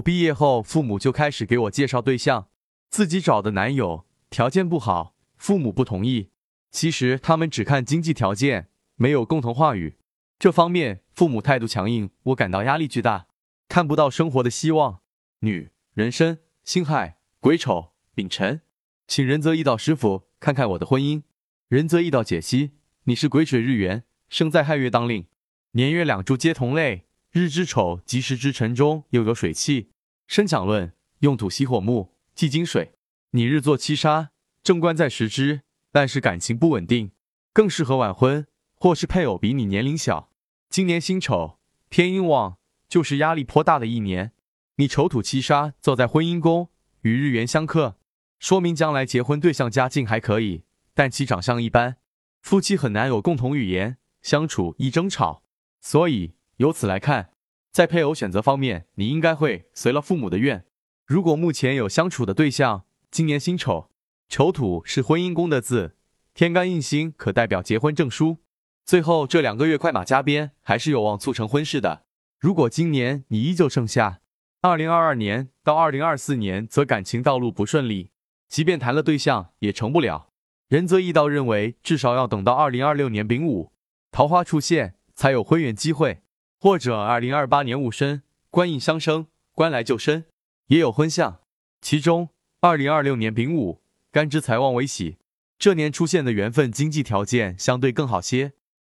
毕业后，父母就开始给我介绍对象，自己找的男友条件不好，父母不同意。其实他们只看经济条件，没有共同话语。这方面父母态度强硬，我感到压力巨大，看不到生活的希望。女人生辛亥、癸丑、丙辰，请仁泽一道师傅看看我的婚姻。仁泽一道解析：你是癸水日元，生在亥月当令，年月两柱皆同类，日之丑及时之辰中又有水气。生讲论用土喜火木，忌金水。你日坐七杀，正官在时支，但是感情不稳定，更适合晚婚，或是配偶比你年龄小。今年辛丑，天阴旺，就是压力颇大的一年。你丑土七杀坐在婚姻宫，与日元相克，说明将来结婚对象家境还可以，但其长相一般，夫妻很难有共同语言，相处易争吵。所以由此来看。在配偶选择方面，你应该会随了父母的愿。如果目前有相处的对象，今年辛丑，丑土是婚姻宫的字，天干印星可代表结婚证书。最后这两个月快马加鞭，还是有望促成婚事的。如果今年你依旧剩下，二零二二年到二零二四年则感情道路不顺利，即便谈了对象也成不了。仁泽一道认为，至少要等到二零二六年丙午，桃花出现，才有婚缘机会。或者二零二八年戊申，官印相生，官来就身，也有婚相。其中二零二六年丙午，干支财旺为喜，这年出现的缘分经济条件相对更好些。